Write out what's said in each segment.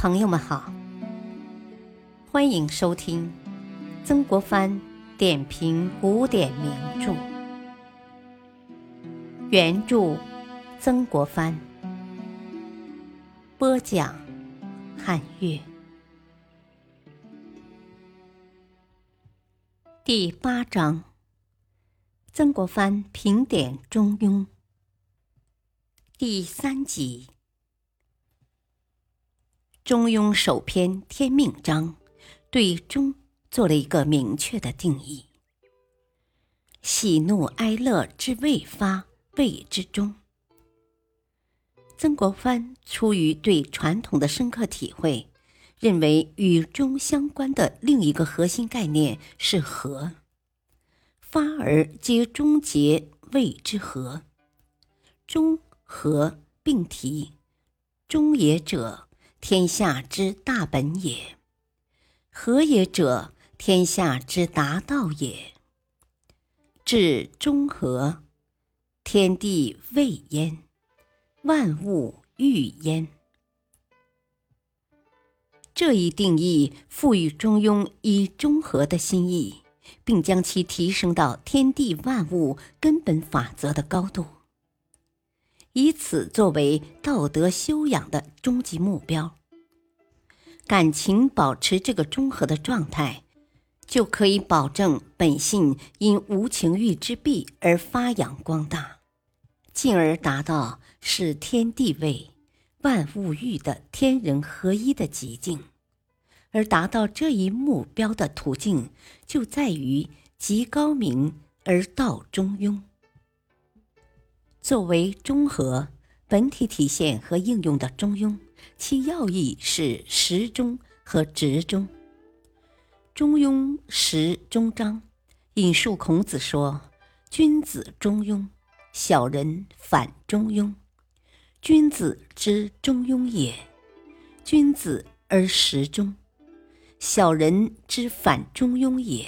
朋友们好，欢迎收听曾国藩点评古典名著，原著曾国藩，播讲汉乐，第八章，曾国藩评点《中庸》，第三集。中庸首篇《天命章》对“中”做了一个明确的定义：喜怒哀乐之未发，谓之中。曾国藩出于对传统的深刻体会，认为与中相关的另一个核心概念是和，发而皆终结，谓之和。中和并提，中也者。天下之大本也，和也者，天下之达道也。至中和，天地未焉，万物欲焉。这一定义赋予中庸以中和的心意，并将其提升到天地万物根本法则的高度。以此作为道德修养的终极目标，感情保持这个中和的状态，就可以保证本性因无情欲之弊而发扬光大，进而达到使天地位、万物欲的天人合一的极境。而达到这一目标的途径，就在于极高明而道中庸。作为中和本体体现和应用的中庸，其要义是实中和直中。中庸实中章，引述孔子说：“君子中庸，小人反中庸。君子之中庸也，君子而实中；小人之反中庸也，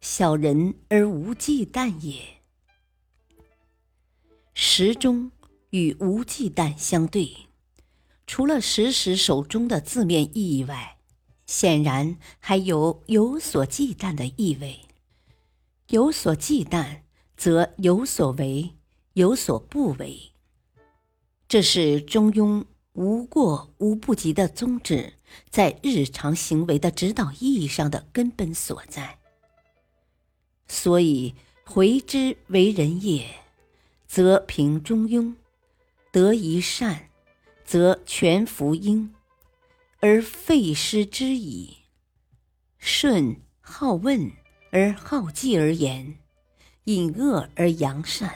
小人而无忌惮也。”时中与无忌惮相对，除了时时手中的字面意义外，显然还有有所忌惮的意味。有所忌惮，则有所为，有所不为。这是中庸无过无不及的宗旨，在日常行为的指导意义上的根本所在。所以，回之为人也。则平中庸，得一善，则全福应，而废失之矣。顺好问而好记而言，隐恶而扬善，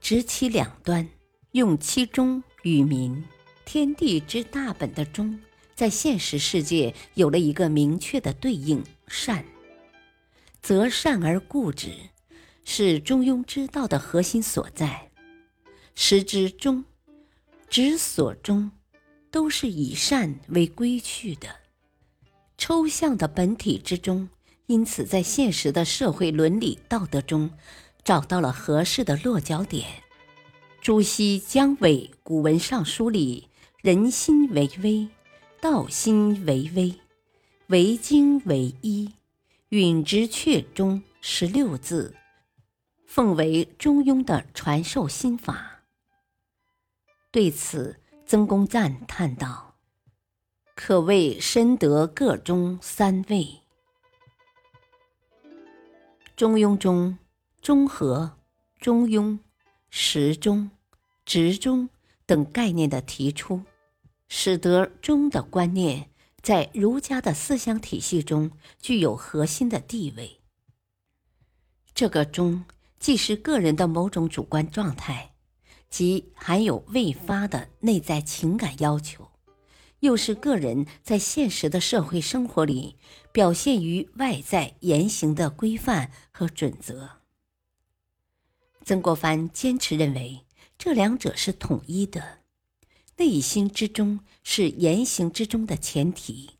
执其两端，用其中与民。天地之大本的中，在现实世界有了一个明确的对应善，则善而固执。是中庸之道的核心所在，时之中，执所中，都是以善为归去的。抽象的本体之中，因此在现实的社会伦理道德中，找到了合适的落脚点。朱熹将伪古文尚书里“人心为微，道心为微，为精为一，允之却”中十六字。奉为中庸的传授心法。对此，曾公赞叹道：“可谓深得个中三味。”中庸中，中和、中庸、实中、直中等概念的提出，使得中的观念在儒家的思想体系中具有核心的地位。这个中。既是个人的某种主观状态，即含有未发的内在情感要求，又是个人在现实的社会生活里表现于外在言行的规范和准则。曾国藩坚持认为，这两者是统一的，内心之中是言行之中的前提，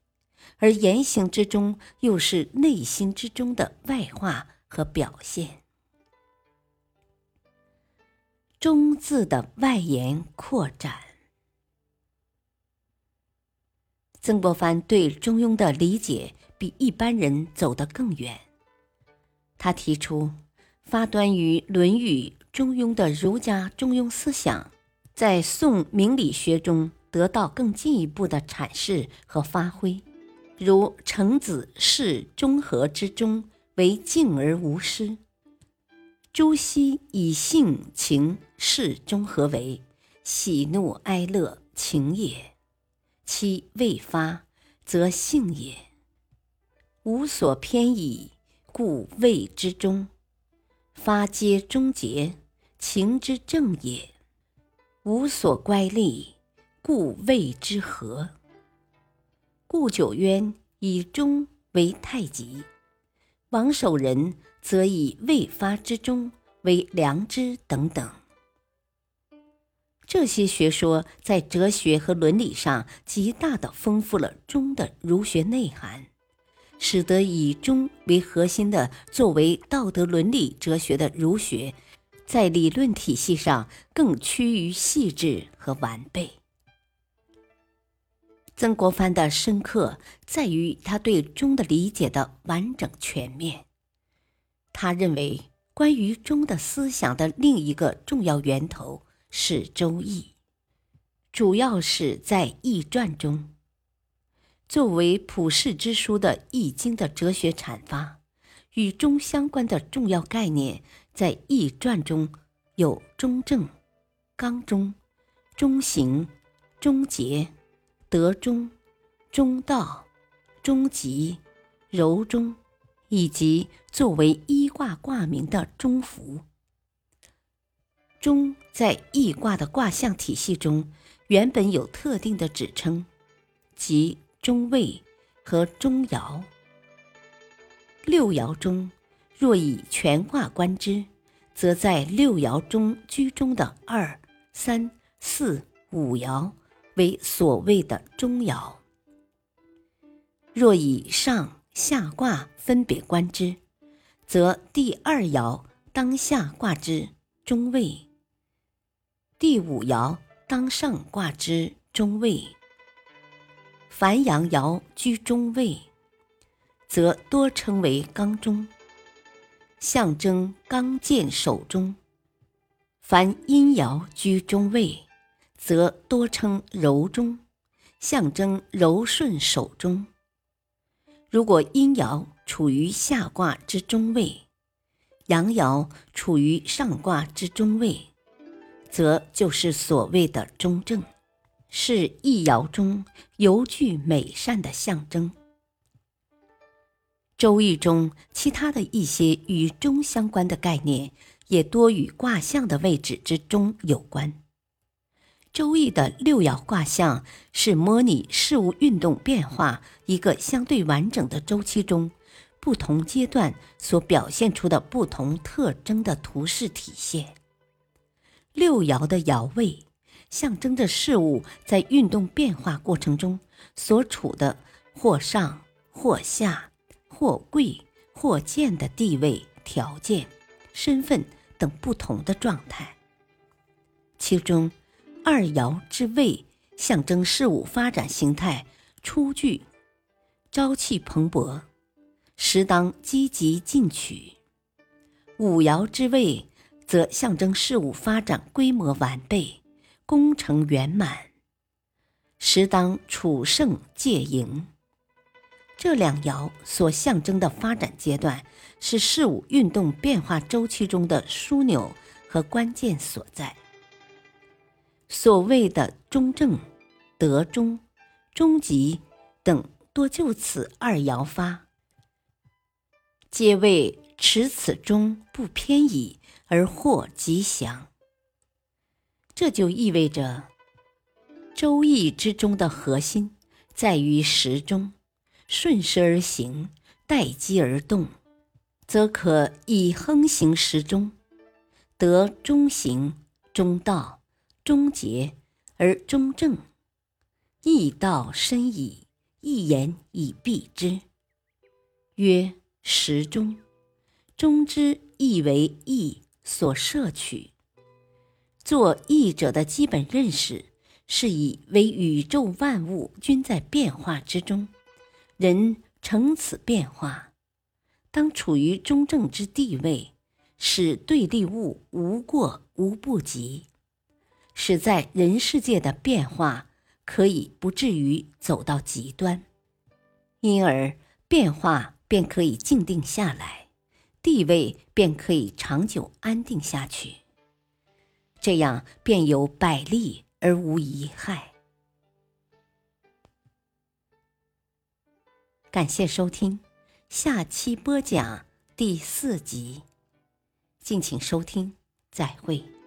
而言行之中又是内心之中的外化和表现。中字的外延扩展，曾国藩对《中庸》的理解比一般人走得更远。他提出，发端于《论语》《中庸》的儒家中庸思想，在宋明理学中得到更进一步的阐释和发挥。如程子视中和之中为静而无失，朱熹以性情事中和为喜怒哀乐情也，其未发则性也，无所偏倚。故谓之中，发皆终结，情之正也；无所乖戾，故谓之和。故九渊以中为太极，王守仁则以未发之中为良知等等。这些学说在哲学和伦理上极大的丰富了中的儒学内涵。使得以中为核心的作为道德伦理哲学的儒学，在理论体系上更趋于细致和完备。曾国藩的深刻在于他对中的理解的完整全面。他认为，关于中的思想的另一个重要源头是《周易》，主要是在《易传》中。作为普世之书的《易经》的哲学阐发，与中相关的重要概念，在《易传》中有中正、刚中、中行、中节、德中、中道、中吉、柔中，以及作为一卦卦名的中孚。中在易卦的卦象体系中，原本有特定的指称，即。中位和中爻，六爻中，若以全卦观之，则在六爻中居中的二、三、四、五爻为所谓的中爻；若以上下卦分别观之，则第二爻当下卦之中位，第五爻当上卦之中位。凡阳爻居中位，则多称为刚中，象征刚健守中；凡阴爻居中位，则多称柔中，象征柔顺守中。如果阴爻处于下卦之中位，阳爻处于上卦之中位，则就是所谓的中正。是易爻中尤具美善的象征。周易中其他的一些与中相关的概念，也多与卦象的位置之中有关。周易的六爻卦象是模拟事物运动变化一个相对完整的周期中不同阶段所表现出的不同特征的图示体现。六爻的爻位。象征着事物在运动变化过程中所处的或上或下、或贵或贱的地位、条件、身份等不同的状态。其中，二爻之位象征事物发展形态初具、朝气蓬勃，时当积极进取；五爻之位则象征事物发展规模完备。功成圆满，时当处胜戒盈。这两爻所象征的发展阶段，是事物运动变化周期中的枢纽和关键所在。所谓的中正、德中、中极等，多就此二爻发，皆为持此中不偏倚而获吉祥。这就意味着，《周易》之中的核心在于时中，顺时而行，待机而动，则可以亨行时中，得中行、中道、中节而中正，易道深矣，一言以蔽之，曰时中。中之亦为义所摄取。做译者的基本认识是以为宇宙万物均在变化之中，人乘此变化，当处于中正之地位，使对立物无过无不及，使在人世界的变化可以不至于走到极端，因而变化便可以静定下来，地位便可以长久安定下去。这样便有百利而无一害。感谢收听，下期播讲第四集，敬请收听，再会。